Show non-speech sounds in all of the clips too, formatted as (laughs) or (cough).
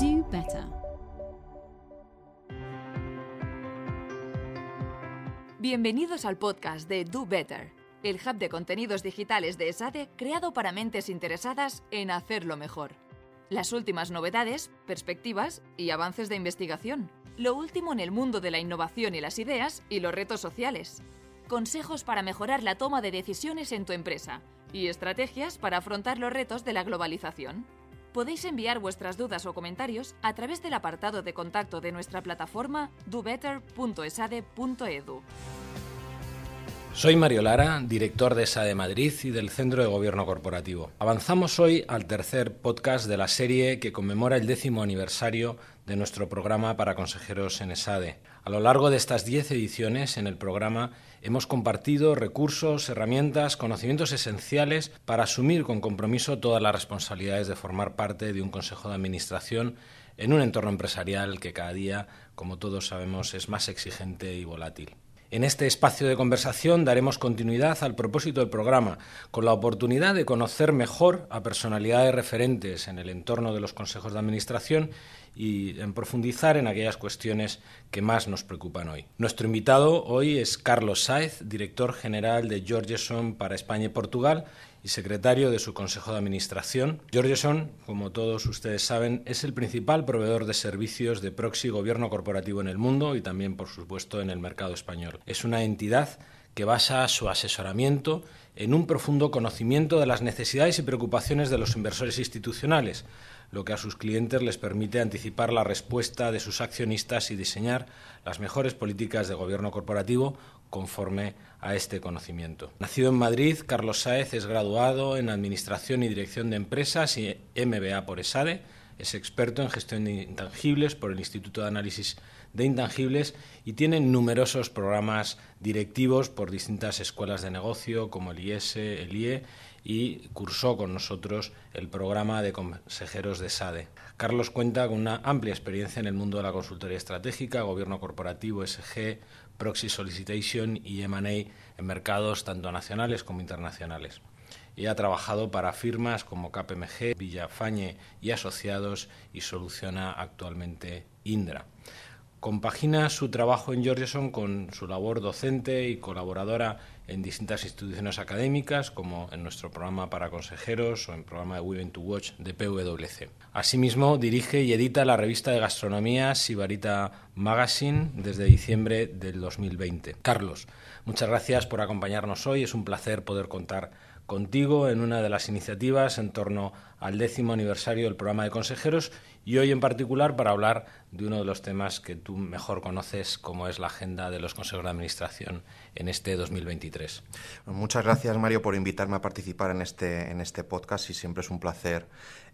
Do better. Bienvenidos al podcast de Do Better, el hub de contenidos digitales de ESADE creado para mentes interesadas en hacerlo mejor. Las últimas novedades, perspectivas y avances de investigación. Lo último en el mundo de la innovación y las ideas y los retos sociales. Consejos para mejorar la toma de decisiones en tu empresa y estrategias para afrontar los retos de la globalización. Podéis enviar vuestras dudas o comentarios a través del apartado de contacto de nuestra plataforma dobetter.esade.edu. Soy Mario Lara, director de SADE Madrid y del Centro de Gobierno Corporativo. Avanzamos hoy al tercer podcast de la serie que conmemora el décimo aniversario de nuestro programa para consejeros en ESADE. A lo largo de estas diez ediciones en el programa hemos compartido recursos, herramientas, conocimientos esenciales para asumir con compromiso todas las responsabilidades de formar parte de un Consejo de Administración en un entorno empresarial que cada día, como todos sabemos, es más exigente y volátil. En este espacio de conversación daremos continuidad al propósito del programa, con la oportunidad de conocer mejor a personalidades referentes en el entorno de los consejos de administración y en profundizar en aquellas cuestiones que más nos preocupan hoy. Nuestro invitado hoy es Carlos Sáez, director general de Georgeson para España y Portugal y secretario de su Consejo de Administración. Georgeson, como todos ustedes saben, es el principal proveedor de servicios de proxy gobierno corporativo en el mundo y también, por supuesto, en el mercado español. Es una entidad que basa su asesoramiento en un profundo conocimiento de las necesidades y preocupaciones de los inversores institucionales, lo que a sus clientes les permite anticipar la respuesta de sus accionistas y diseñar las mejores políticas de gobierno corporativo conforme a este conocimiento. Nacido en Madrid, Carlos Sáez es graduado en Administración y Dirección de Empresas y MBA por ESADE. Es experto en gestión de intangibles por el Instituto de Análisis de Intangibles y tiene numerosos programas directivos por distintas escuelas de negocio como el IES, el IE y cursó con nosotros el programa de consejeros de SADE. Carlos cuenta con una amplia experiencia en el mundo de la consultoría estratégica, gobierno corporativo, SG, proxy solicitation y M&A en mercados tanto nacionales como internacionales. Y ha trabajado para firmas como KPMG, Villafañe y Asociados y soluciona actualmente Indra. Compagina su trabajo en Georgeson con su labor docente y colaboradora en distintas instituciones académicas, como en nuestro programa para consejeros o en el programa de Women to Watch de PwC. Asimismo, dirige y edita la revista de gastronomía Sibarita Magazine desde diciembre del 2020. Carlos, muchas gracias por acompañarnos hoy. Es un placer poder contar contigo en una de las iniciativas en torno al décimo aniversario del programa de consejeros y hoy en particular para hablar de uno de los temas que tú mejor conoces, como es la agenda de los consejos de administración en este 2023. Muchas gracias, Mario, por invitarme a participar en este, en este podcast y siempre es un placer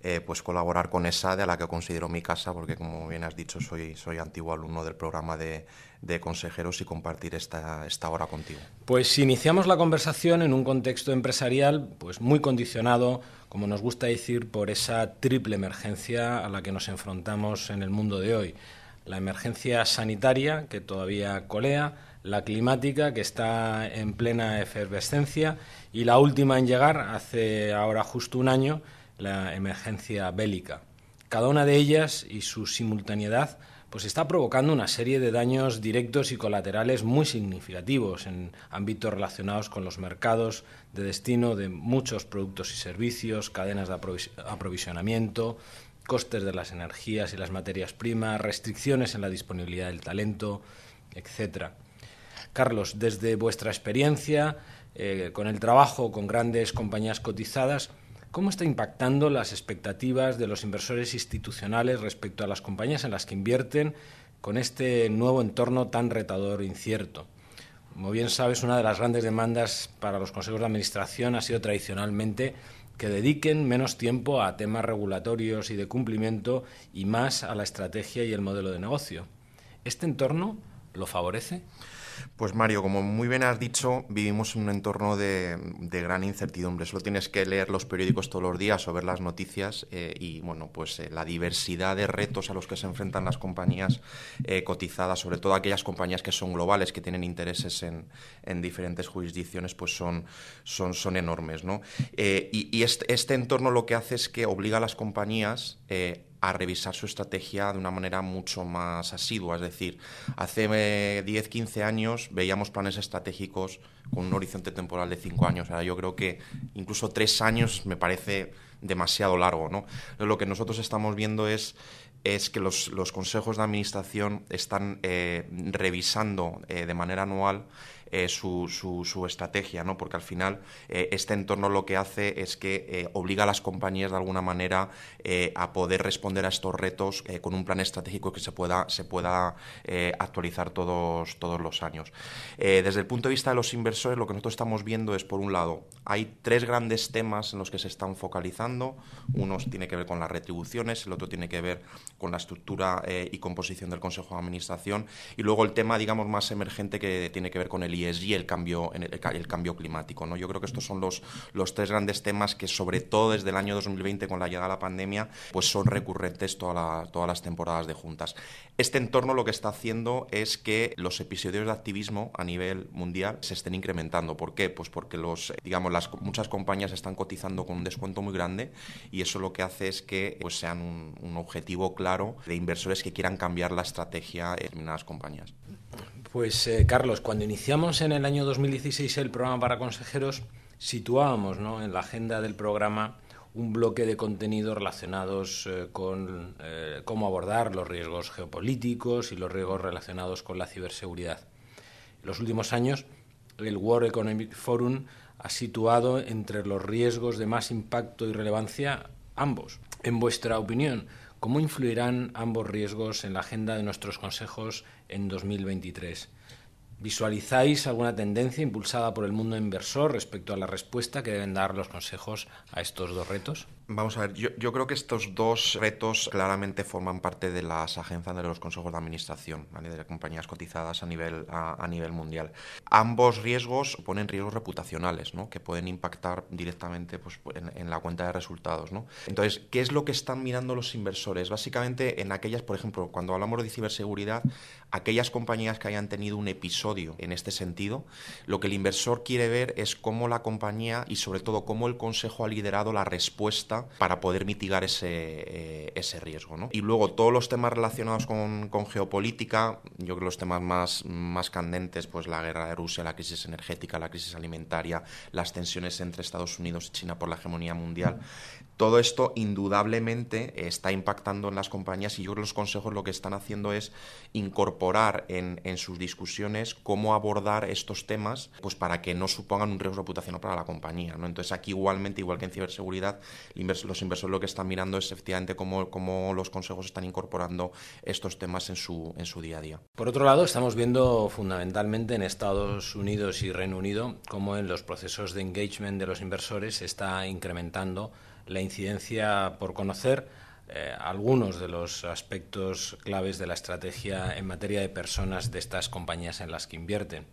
eh, pues colaborar con ESADE, a la que considero mi casa, porque como bien has dicho, soy, soy antiguo alumno del programa de, de consejeros y compartir esta, esta hora contigo. Pues iniciamos la conversación en un contexto empresarial pues muy condicionado, como nos gusta decir, por esa triple emergencia a la que nos enfrentamos en el mundo de hoy. La emergencia sanitaria, que todavía colea, la climática, que está en plena efervescencia, y la última en llegar, hace ahora justo un año, la emergencia bélica. Cada una de ellas y su simultaneidad pues está provocando una serie de daños directos y colaterales muy significativos en ámbitos relacionados con los mercados de destino de muchos productos y servicios, cadenas de aprovisionamiento, costes de las energías y las materias primas, restricciones en la disponibilidad del talento, etc. Carlos, desde vuestra experiencia eh, con el trabajo con grandes compañías cotizadas, ¿Cómo está impactando las expectativas de los inversores institucionales respecto a las compañías en las que invierten con este nuevo entorno tan retador e incierto? Como bien sabes, una de las grandes demandas para los consejos de administración ha sido tradicionalmente que dediquen menos tiempo a temas regulatorios y de cumplimiento y más a la estrategia y el modelo de negocio. ¿Este entorno lo favorece? Pues Mario, como muy bien has dicho, vivimos en un entorno de, gran incertidumbre. Solo tienes que leer los periódicos todos los días o ver las noticias eh, y bueno, pues eh, la diversidad de retos a los que se enfrentan las compañías eh, cotizadas, sobre todo aquellas compañías que son globales, que tienen intereses en, diferentes jurisdicciones, pues son, enormes. ¿no? y, este, entorno lo que hace es que obliga a las compañías a revisar su estrategia de una manera mucho más asidua. Es decir, hace 10, eh, 15 años veíamos planes estratégicos con un horizonte temporal de 5 años. Ahora yo creo que incluso 3 años me parece demasiado largo. ¿no? Lo que nosotros estamos viendo es es que los, consejos de administración están eh, revisando eh, de manera anual eh, su, su, estrategia, ¿no? porque al final eh, este entorno lo que hace es que eh, obliga a las compañías de alguna manera a poder responder a estos retos con un plan estratégico que se pueda, se pueda actualizar todos, todos los años. desde el punto de vista de los inversores, lo que nosotros estamos viendo es, por un lado, hay tres grandes temas en los que se están focalizando. Uno tiene que ver con las retribuciones, el otro tiene que ver con la estructura y composición del Consejo de Administración y luego el tema, digamos, más emergente que tiene que ver con el y el cambio, el, cambio climático. ¿no? Yo creo que estos son los, los tres grandes temas que, sobre todo desde el año 2020, con la llegada de la pandemia, pues son recurrentes todas las temporadas de juntas. Este entorno lo que está haciendo es que los episodios de activismo a nivel mundial se estén incrementando. ¿Por qué? Pues porque los, digamos, las, muchas compañías están cotizando con un descuento muy grande y eso lo que hace es que pues, sean un, un objetivo claro de inversores que quieran cambiar la estrategia de determinadas compañías. Pues eh, Carlos, cuando iniciamos en el año 2016 el programa para consejeros, situábamos en la agenda del programa un bloque de contenidos relacionados eh, con eh, cómo abordar los riesgos geopolíticos y los riesgos relacionados con la ciberseguridad. En los últimos años, el World Economic Forum ha situado entre los riesgos de más impacto y relevancia ambos. En vuestra opinión, ¿Cómo influirán ambos riesgos en la agenda de nuestros consejos en 2023? ¿Visualizáis alguna tendencia impulsada por el mundo inversor respecto a la respuesta que deben dar los consejos a estos dos retos? Vamos a ver, yo, creo que estos dos retos claramente forman parte de las agencias de los consejos de administración de compañías cotizadas a nivel, a, nivel mundial. Ambos riesgos ponen riesgos reputacionales ¿no? que pueden impactar directamente pues, en, la cuenta de resultados. ¿no? Entonces, ¿qué es lo que están mirando los inversores? Básicamente, en aquellas, por ejemplo, cuando hablamos de ciberseguridad, aquellas compañías que hayan tenido un episodio en este sentido, lo que el inversor quiere ver es cómo la compañía y sobre todo cómo el consejo ha liderado la respuesta para poder mitigar ese, eh, ese riesgo. Y luego todos los temas relacionados con, con, geopolítica, yo creo que los temas más, más candentes, pues la guerra de Rusia, la crisis energética, la crisis alimentaria, las tensiones entre Estados Unidos y China por la hegemonía mundial, todo esto indudablemente está impactando en las compañías y yo creo que los consejos lo que están haciendo es incorporar en, sus discusiones cómo abordar estos temas pues para que no supongan un riesgo reputacional para la compañía. Entonces aquí igualmente, igual que en ciberseguridad, los inversores lo que están mirando es efectivamente cómo, cómo los consejos están incorporando estos temas en su, en su día a día. Por otro lado, estamos viendo fundamentalmente en Estados Unidos y Reino Unido cómo en los procesos de engagement de los inversores se está incrementando la incidencia por conocer eh, algunos de los aspectos claves de la estrategia en materia de personas de estas compañías en las que invierten.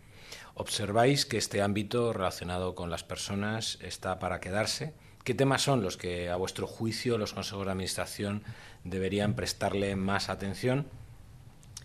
¿Observáis que este ámbito relacionado con las personas está para quedarse? ¿Qué temas son los que, a vuestro juicio, los consejos de administración deberían prestarle más atención?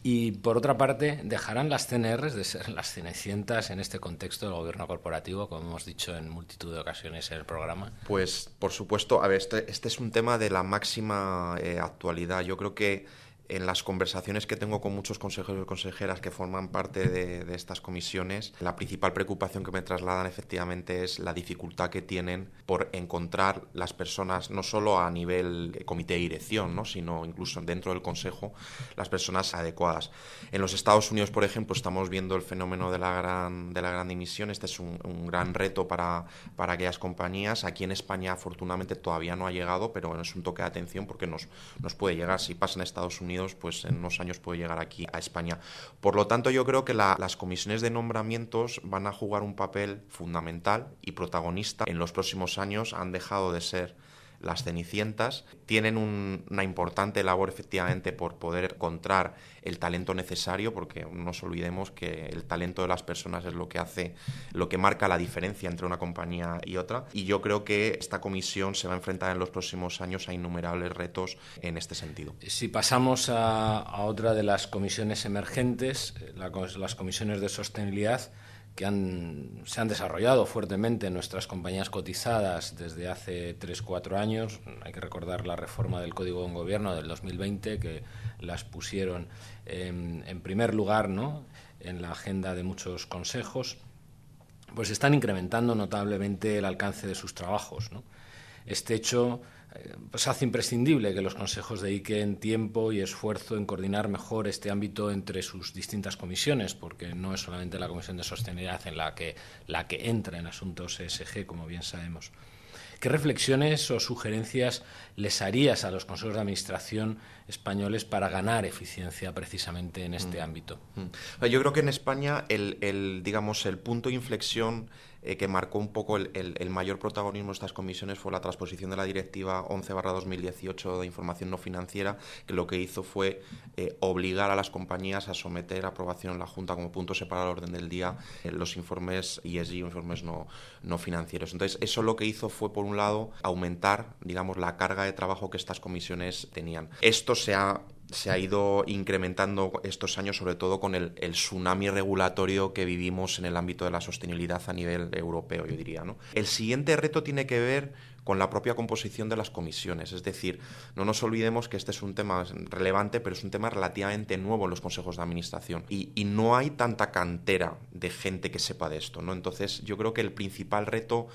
Y por otra parte, ¿dejarán las CNRs de ser las cenecientas en este contexto del gobierno corporativo, como hemos dicho en multitud de ocasiones en el programa? Pues, por supuesto, a ver, este, este es un tema de la máxima eh, actualidad. Yo creo que en las conversaciones que tengo con muchos consejeros y consejeras que forman parte de, estas comisiones, la principal preocupación que me trasladan efectivamente es la dificultad que tienen por encontrar las personas, no solo a nivel comité de dirección, ¿no? sino incluso dentro del consejo, las personas adecuadas. En los Estados Unidos, por ejemplo, estamos viendo el fenómeno de la gran, de la gran dimisión. Este es un, gran reto para, para aquellas compañías. Aquí en España, afortunadamente, todavía no ha llegado, pero es un toque de atención porque nos, nos puede llegar. Si pasa en Estados Unidos, pues en unos años puede llegar aquí a España. Por lo tanto, yo creo que las comisiones de nombramientos van a jugar un papel fundamental y protagonista en los próximos años. Han dejado de ser las Cenicientas tienen una importante labor efectivamente por poder encontrar el talento necesario, porque no nos olvidemos que el talento de las personas es lo que hace, lo que marca la diferencia entre una compañía y otra. Y yo creo que esta comisión se va a enfrentar en los próximos años a innumerables retos en este sentido. Si pasamos a, otra de las comisiones emergentes, las comisiones de sostenibilidad, que se han desarrollado fuertemente en nuestras compañías cotizadas desde hace 3-4 años. Hay que recordar la reforma del Código de Gobierno del 2020, que las pusieron en, primer lugar ¿no? en la agenda de muchos consejos, pues están incrementando notablemente el alcance de sus trabajos. Este hecho pues hace imprescindible que los consejos dediquen tiempo y esfuerzo en coordinar mejor este ámbito entre sus distintas comisiones, porque no es solamente la Comisión de Sostenibilidad en la que, la que entra en asuntos ESG, como bien sabemos. ¿Qué reflexiones o sugerencias les harías a los consejos de administración españoles para ganar eficiencia precisamente en este mm. ámbito? Mm. Yo creo que en España el, digamos, el punto de inflexión eh, que marcó un poco el, mayor protagonismo de estas comisiones fue la transposición de la Directiva 11-2018 de información no financiera, que lo que hizo fue eh, obligar a las compañías a someter a aprobación en la Junta como punto separado al orden del día eh, los informes ESG, informes no, no financieros. Entonces, eso lo que hizo fue, por un lado, aumentar, digamos, la carga de trabajo que estas comisiones tenían. Esto se ha se ha ido incrementando estos años, sobre todo con el, tsunami regulatorio que vivimos en el ámbito de la sostenibilidad a nivel europeo, yo diría. ¿no? El siguiente reto tiene que ver con la propia composición de las comisiones. Es decir, no nos olvidemos que este es un tema relevante, pero es un tema relativamente nuevo en los consejos de administración. Y, y no hay tanta cantera de gente que sepa de esto. ¿no? Entonces, yo creo que el principal reto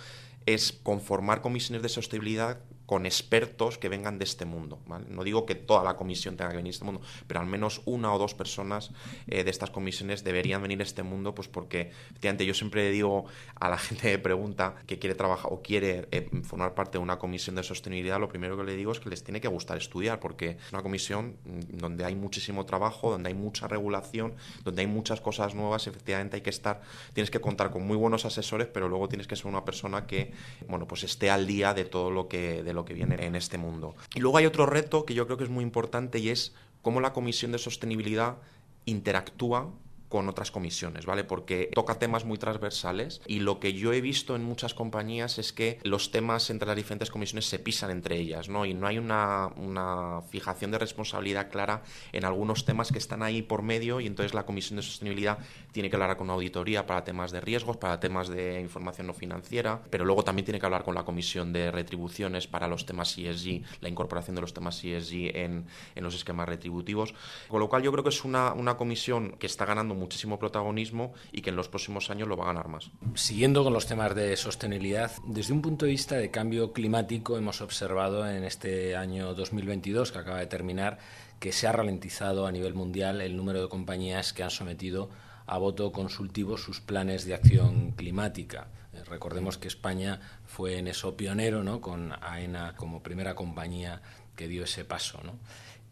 es conformar comisiones de sostenibilidad con expertos que vengan de este mundo. No digo que toda la comisión tenga que venir de este mundo, pero al menos una o dos personas eh, de estas comisiones deberían venir de este mundo, pues porque efectivamente yo siempre digo a la (laughs) gente que pregunta que quiere trabajar o quiere eh, formar parte de una comisión de sostenibilidad, lo primero que le digo es que les tiene que gustar estudiar, porque es una comisión mm, donde hay muchísimo trabajo, donde hay mucha regulación, donde hay muchas cosas nuevas, efectivamente hay que estar, tienes que contar con muy buenos asesores, pero luego tienes que ser una persona que, bueno, pues esté al día de todo lo que lo que viene en este mundo. Y luego hay otro reto que yo creo que es muy importante y es cómo la Comisión de Sostenibilidad interactúa con otras comisiones, ¿vale? Porque toca temas muy transversales y lo que yo he visto en muchas compañías es que los temas entre las diferentes comisiones se pisan entre ellas, ¿no? Y no hay una, una fijación de responsabilidad clara en algunos temas que están ahí por medio y entonces la Comisión de Sostenibilidad tiene que hablar con una auditoría para temas de riesgos, para temas de información no financiera, pero luego también tiene que hablar con la Comisión de Retribuciones para los temas ESG, la incorporación de los temas ESG en, en los esquemas retributivos. Con lo cual yo creo que es una, una comisión que está ganando muchísimo protagonismo y que en los próximos años lo va a ganar más. Siguiendo con los temas de sostenibilidad, desde un punto de vista de cambio climático hemos observado en este año 2022 que acaba de terminar que se ha ralentizado a nivel mundial el número de compañías que han sometido a voto consultivo sus planes de acción climática. Eh, recordemos que España fue en eso pionero, ¿no? con AENA como primera compañía que dio ese paso. ¿no?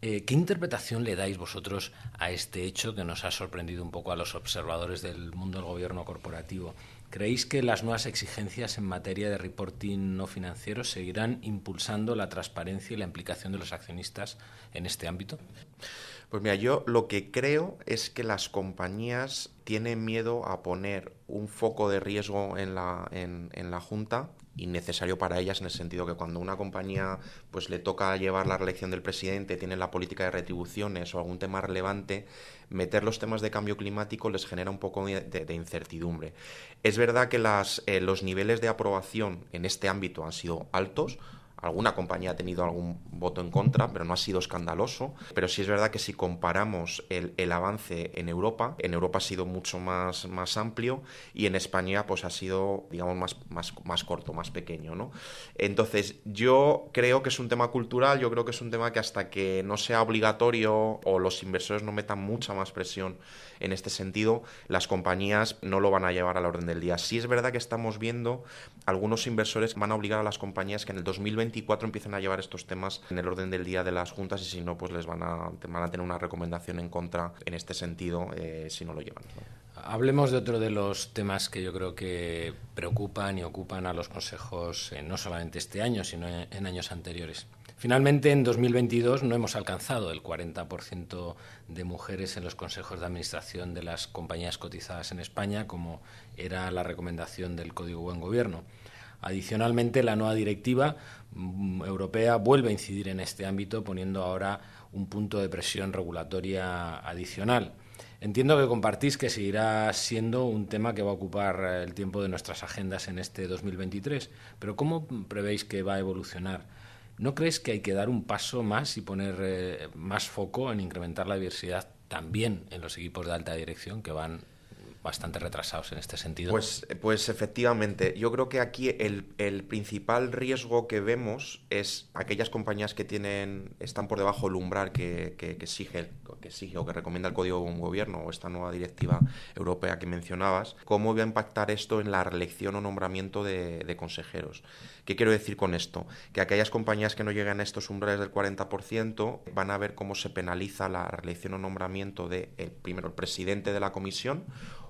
Eh, ¿Qué interpretación le dais vosotros a este hecho que nos ha sorprendido un poco a los observadores del mundo del gobierno corporativo? ¿Creéis que las nuevas exigencias en materia de reporting no financiero seguirán impulsando la transparencia y la implicación de los accionistas en este ámbito? Pues mira, yo lo que creo es que las compañías tienen miedo a poner un foco de riesgo en la, en, en la Junta innecesario para ellas en el sentido que cuando una compañía pues le toca llevar la reelección del presidente, tiene la política de retribuciones o algún tema relevante, meter los temas de cambio climático les genera un poco de, incertidumbre. Es verdad que las, eh, los niveles de aprobación en este ámbito han sido altos, Alguna compañía ha tenido algún voto en contra, pero no ha sido escandaloso. Pero sí es verdad que si comparamos el, avance en Europa, en Europa ha sido mucho más, más amplio y en España pues ha sido, digamos, más, más, más corto, más pequeño, ¿no? Entonces, yo creo que es un tema cultural, yo creo que es un tema que hasta que no sea obligatorio o los inversores no metan mucha más presión en este sentido, las compañías no lo van a llevar a la orden del día. Sí es verdad que estamos viendo algunos inversores que van a obligar a las compañías que en el 2024 empiecen a llevar estos temas en el orden del día de las juntas y si no, pues les van a, van a tener una recomendación en contra en este sentido eh, si no lo llevan. Hablemos de otro de los temas que yo creo que preocupan y ocupan a los consejos eh, no solamente este año, sino en años anteriores. Finalmente, en 2022 no hemos alcanzado el 40% de mujeres en los consejos de administración de las compañías cotizadas en España, como era la recomendación del Código Buen Gobierno. Adicionalmente, la nueva directiva europea vuelve a incidir en este ámbito, poniendo ahora un punto de presión regulatoria adicional. Entiendo que compartís que seguirá siendo un tema que va a ocupar eh, el tiempo de nuestras agendas en este 2023, pero ¿cómo prevéis que va a evolucionar? ¿No crees que hay que dar un paso más y poner eh, más foco en incrementar la diversidad también en los equipos de alta dirección que van bastante retrasados en este sentido. Pues, pues efectivamente, yo creo que aquí el, principal riesgo que vemos es aquellas compañías que tienen están por debajo del umbral que, que, exige, que exige o que recomienda el Código de un Gobierno o esta nueva directiva europea que mencionabas, cómo va a impactar esto en la reelección o nombramiento de, consejeros. ¿Qué quiero decir con esto? Que aquellas compañías que no lleguen a estos umbrales del 40% van a ver cómo se penaliza la reelección o nombramiento de, eh, primero, el presidente de la comisión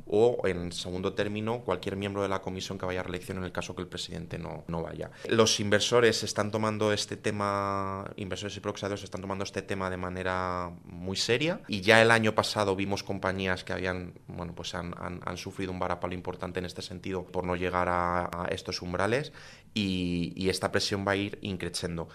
o, en segundo término, cualquier miembro de la comisión que vaya a reelección en el caso que el presidente no, no vaya. Los inversores están tomando este tema, inversores y proxados están tomando este tema de manera muy seria y ya el año pasado vimos compañías que habían, bueno, pues han, han, sufrido un varapalo importante en este sentido por no llegar a, estos umbrales y, y, esta presión va a ir increciendo.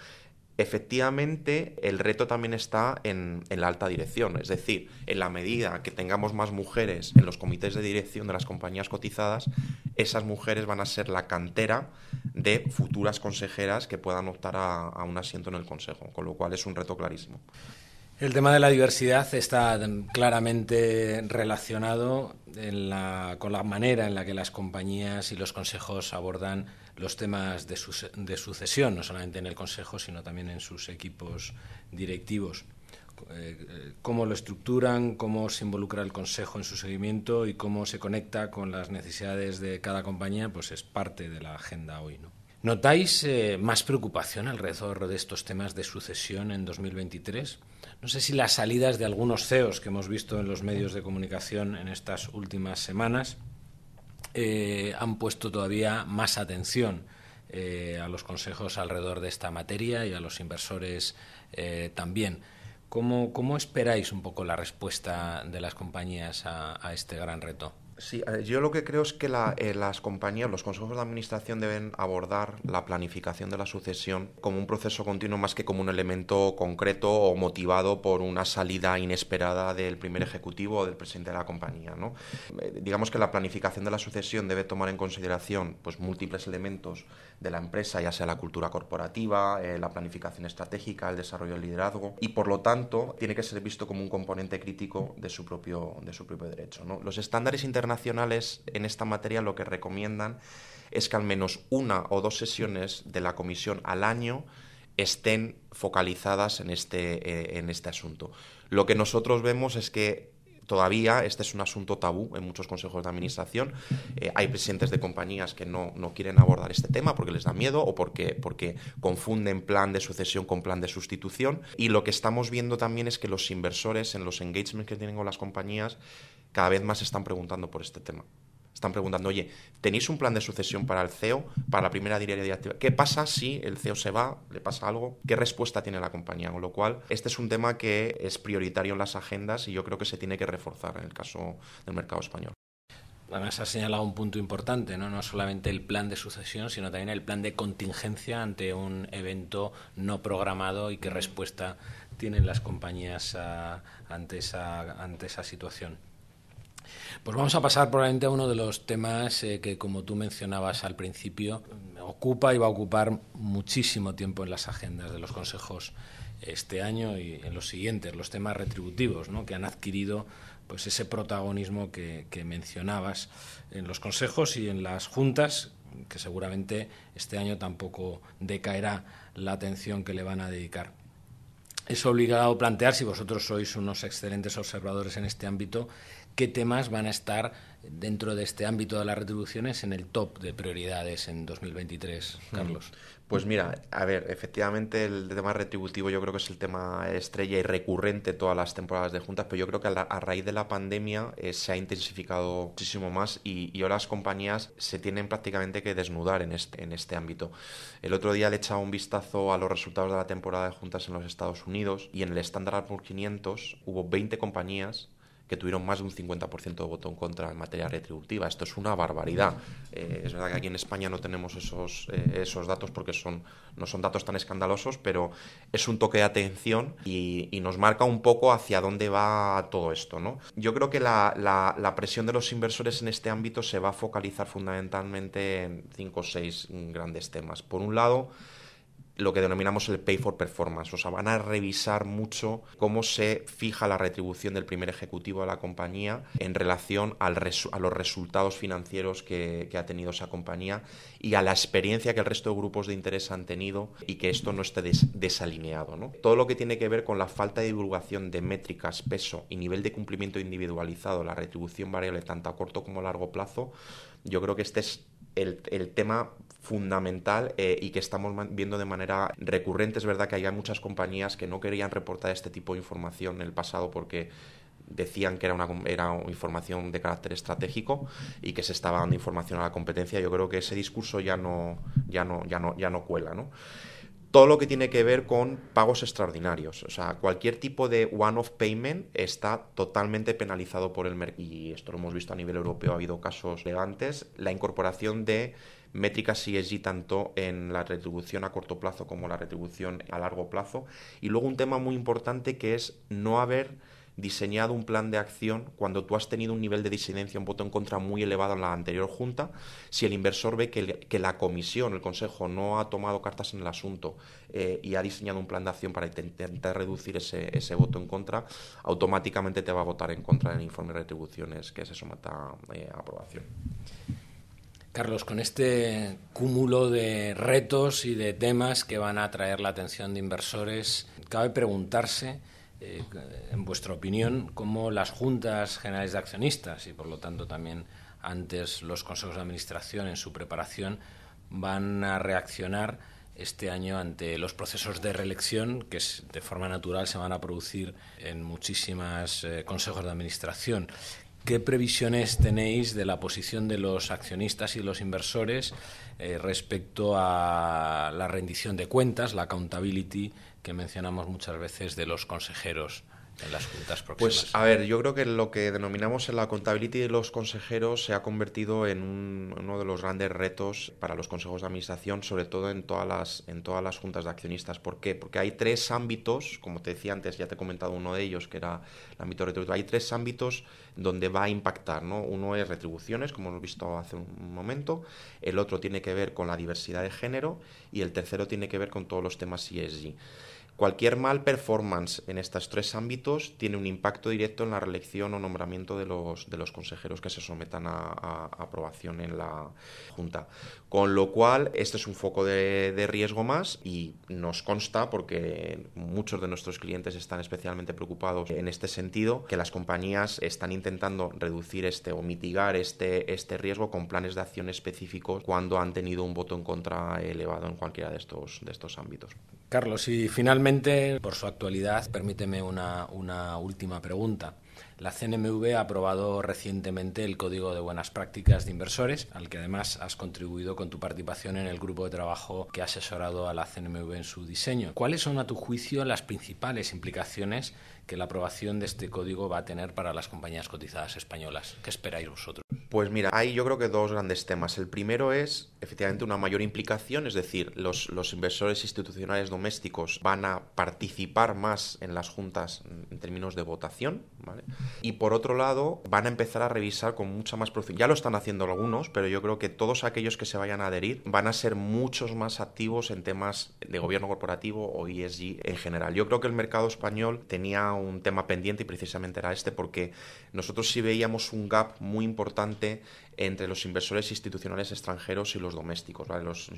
Efectivamente, el reto también está en, la alta dirección, es decir, en la medida que tengamos más mujeres en los comités de dirección de las compañías cotizadas, esas mujeres van a ser la cantera de futuras consejeras que puedan optar a, un asiento en el Consejo, con lo cual es un reto clarísimo. El tema de la diversidad está claramente relacionado con la manera en la que las compañías y los consejos abordan los temas de, sucesión, no solamente en el Consejo, sino también en sus equipos directivos. Eh, eh, cómo lo estructuran, cómo se involucra el Consejo en su seguimiento y cómo se conecta con las necesidades de cada compañía, pues es parte de la agenda hoy. ¿no? ¿Notáis eh, más preocupación alrededor de estos temas de sucesión en 2023? No sé si las salidas de algunos CEOs que hemos visto en los medios de comunicación en estas últimas semanas eh, han puesto todavía más atención eh, a los consejos alrededor de esta materia y a los inversores también. ¿Cómo, ¿Cómo, esperáis un poco la respuesta de las compañías a este gran reto? Sí, eh, yo lo que creo es que eh, las compañías, los consejos de administración deben abordar la planificación de la sucesión como un proceso continuo más que como un elemento concreto o motivado por una salida inesperada del primer ejecutivo o del presidente de la compañía. ¿no? Eh, digamos que la planificación de la sucesión debe tomar en consideración pues, múltiples elementos de la empresa, ya sea la cultura corporativa, la planificación estratégica, el desarrollo del liderazgo, y por lo tanto tiene que ser visto como un componente crítico de su propio, de su propio derecho. ¿no? Los estándares internacionales nacionales en esta materia lo que recomiendan es que al menos una o dos sesiones de la comisión al año estén focalizadas en este, eh, en este asunto. Lo que nosotros vemos es que todavía este es un asunto tabú en muchos consejos de administración. Eh, hay presidentes de compañías que no, no, quieren abordar este tema porque les da miedo o porque, porque confunden plan de sucesión con plan de sustitución. Y lo que estamos viendo también es que los inversores en los engagements que tienen con las compañías cada vez más están preguntando por este tema. Están preguntando, oye, ¿tenéis un plan de sucesión para el CEO, para la primera directiva? ¿Qué pasa si el CEO se va, le pasa algo? ¿Qué respuesta tiene la compañía? Con lo cual, este es un tema que es prioritario en las agendas y yo creo que se tiene que reforzar en el caso del mercado español. Además, ha señalado un punto importante, ¿no? no solamente el plan de sucesión, sino también el plan de contingencia ante un evento no programado y qué respuesta tienen las compañías ante, esa, ante esa situación. Pues vamos a pasar probablemente a uno de los temas eh, que, como tú mencionabas al principio, ocupa y va a ocupar muchísimo tiempo en las agendas de los consejos este año y en los siguientes, los temas retributivos, ¿no? que han adquirido pues ese protagonismo que, que mencionabas en los consejos y en las juntas, que seguramente este año tampoco decaerá la atención que le van a dedicar es obligado plantear, si vosotros sois unos excelentes observadores en este ámbito, qué temas van a estar dentro de este ámbito de las retribuciones en el top de prioridades en 2023, Carlos. Pues mira, a ver, efectivamente el tema retributivo yo creo que es el tema estrella y recurrente todas las temporadas de juntas, pero yo creo que a, raíz de la pandemia eh, se ha intensificado muchísimo más y, ahora las compañías se tienen prácticamente que desnudar en este, en este ámbito. El otro día le he echado un vistazo a los resultados de la temporada de juntas en los Estados Unidos y en el Standard Poor's 500 hubo 20 compañías que tuvieron más de un 50% de voto en contra en materia retributiva. Esto es una barbaridad. Eh, es verdad que aquí en España no tenemos esos, eh, esos datos porque son, no son datos tan escandalosos, pero es un toque de atención y, nos marca un poco hacia dónde va todo esto. ¿no? Yo creo que la, la, presión de los inversores en este ámbito se va a focalizar fundamentalmente en cinco o seis grandes temas. Por un lado, lo que denominamos el pay for performance. O sea, van a revisar mucho cómo se fija la retribución del primer ejecutivo de la compañía en relación al a los resultados financieros que, ha tenido esa compañía y a la experiencia que el resto de grupos de interés han tenido y que esto no esté desalineado. ¿no? Todo lo que tiene que ver con la falta de divulgación de métricas, peso y nivel de cumplimiento individualizado, la retribución variable tanto a corto como a largo plazo, yo creo que este es el, el tema fundamental eh, y que estamos viendo de manera recurrente. Es verdad que hay muchas compañías que no querían reportar este tipo de información en el pasado porque decían que era una, era información de carácter estratégico y que se estaba dando información a la competencia. Yo creo que ese discurso ya no, ya no, ya no, ya no cuela. ¿no? todo lo que tiene que ver con pagos extraordinarios. O sea, cualquier tipo de one-off payment está totalmente penalizado por el mercado. Y esto lo hemos visto a nivel europeo, ha habido casos relevantes. La incorporación de métricas ESG tanto en la retribución a corto plazo como la retribución a largo plazo. Y luego un tema muy importante que es no haber diseñado un plan de acción cuando tú has tenido un nivel de disidencia, un voto en contra muy elevado en la anterior junta, si el inversor ve que, la comisión, el consejo, no ha tomado cartas en el asunto eh, y ha diseñado un plan de acción para intentar reducir ese, ese, voto en contra, automáticamente te va a votar en contra del informe de retribuciones que se someta eh, a aprobación. Carlos, con este cúmulo de retos y de temas que van a atraer la atención de inversores, cabe preguntarse, eh, en vuestra opinión, cómo las juntas generales de accionistas y, por lo tanto, también antes los consejos de administración en su preparación van a reaccionar este año ante los procesos de reelección que de forma natural se van a producir en muchísimas eh, consejos de administración. ¿Qué previsiones tenéis de la posición de los accionistas y los inversores eh, respecto a la rendición de cuentas, la accountability que mencionamos muchas veces de los consejeros en las juntas próximas? Pues a ver, yo creo que lo que denominamos en la contabilidad de los consejeros se ha convertido en uno de los grandes retos para los consejos de administración, sobre todo en todas las en todas las juntas de accionistas. ¿Por qué? Porque hay tres ámbitos, como te decía antes, ya te he comentado uno de ellos, que era el ámbito retributivo. Hay tres ámbitos donde va a impactar, ¿no? Uno es retribuciones, como hemos visto hace un momento, el otro tiene que ver con la diversidad de género y el tercero tiene que ver con todos los temas ESG. Cualquier mal performance en estos tres ámbitos tiene un impacto directo en la reelección o nombramiento de los, de los consejeros que se sometan a, aprobación en la Junta. Con lo cual, este es un foco de, de, riesgo más y nos consta, porque muchos de nuestros clientes están especialmente preocupados en este sentido, que las compañías están intentando reducir este o mitigar este, este riesgo con planes de acción específicos cuando han tenido un voto en contra elevado en cualquiera de estos, de estos ámbitos. Carlos, y finalmente, por su actualidad, permíteme una, una última pregunta. La CNMV ha aprobado recientemente el Código de Buenas Prácticas de Inversores, al que además has contribuido con tu participación en el grupo de trabajo que ha asesorado a la CNMV en su diseño. ¿Cuáles son, a tu juicio, las principales implicaciones que la aprobación de este código va a tener para las compañías cotizadas españolas? ¿Qué esperáis vosotros? Pues mira, hay yo creo que dos grandes temas. El primero es efectivamente una mayor implicación, es decir, los, los inversores institucionales domésticos van a participar más en las juntas en términos de votación, ¿vale? Y por otro lado, van a empezar a revisar con mucha más profundidad. Ya lo están haciendo algunos, pero yo creo que todos aquellos que se vayan a adherir van a ser muchos más activos en temas de gobierno corporativo o ESG en general. Yo creo que el mercado español tenía un tema pendiente y precisamente era este porque nosotros sí veíamos un gap muy importante entre los inversores institucionales extranjeros y los domésticos. Los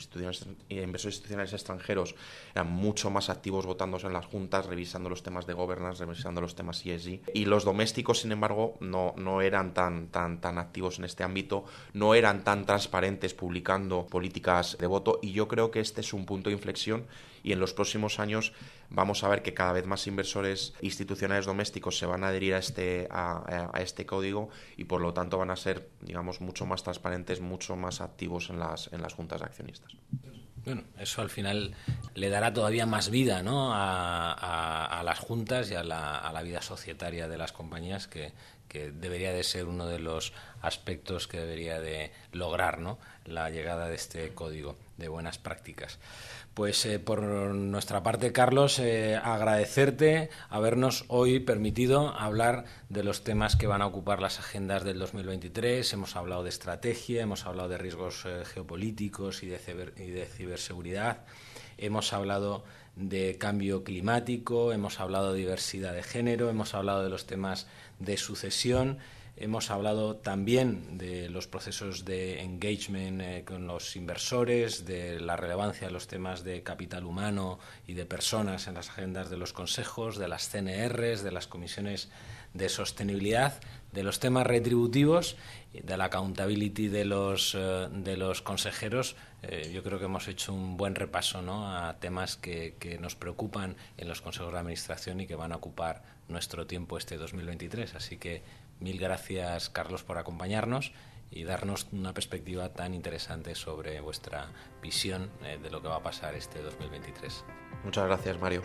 inversores institucionales extranjeros eran mucho más activos votándose en las juntas, revisando los temas de governance, revisando los temas ESG. Y los domésticos, sin embargo, no, eran tan activos en este ámbito, no eran tan transparentes publicando políticas de voto. Y yo creo que este es un punto de inflexión y en los próximos años vamos a ver que cada vez más inversores institucionales domésticos se van a adherir a este, a, este código y por lo tanto van a ser, digamos, mucho más transparentes, mucho más activos en las, en las juntas de accionistas. Bueno, eso al final le dará todavía más vida ¿no? a, las juntas y a la, a la, vida societaria de las compañías que, que debería de ser uno de los aspectos que debería de lograr ¿no? la llegada de este código de buenas prácticas. Pues eh, por nuestra parte, Carlos, eh, agradecerte habernos hoy permitido hablar de los temas que van a ocupar las agendas del 2023. Hemos hablado de estrategia, hemos hablado de riesgos eh, geopolíticos y de, y de ciberseguridad. Hemos hablado de cambio climático, hemos hablado de diversidad de género, hemos hablado de los temas de sucesión Hemos hablado también de los procesos de engagement eh, con los inversores, de la relevancia de los temas de capital humano y de personas en las agendas de los consejos, de las CNRs, de las comisiones de sostenibilidad, de los temas retributivos, de la accountability de los, eh, de los consejeros. Eh, yo creo que hemos hecho un buen repaso ¿no? a temas que, que nos preocupan en los consejos de administración y que van a ocupar nuestro tiempo este 2023. Así que Mil gracias, Carlos, por acompañarnos y darnos una perspectiva tan interesante sobre vuestra visión eh, de lo que va a pasar este 2023. Muchas gracias, Mario.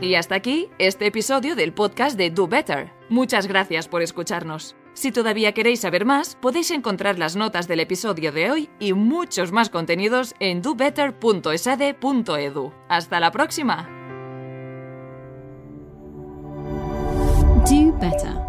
Y hasta aquí este episodio del podcast de Do Better. Muchas gracias por escucharnos. Si todavía queréis saber más, podéis encontrar las notas del episodio de hoy y muchos más contenidos en dobetter.esade.edu. ¡Hasta la próxima! Do better.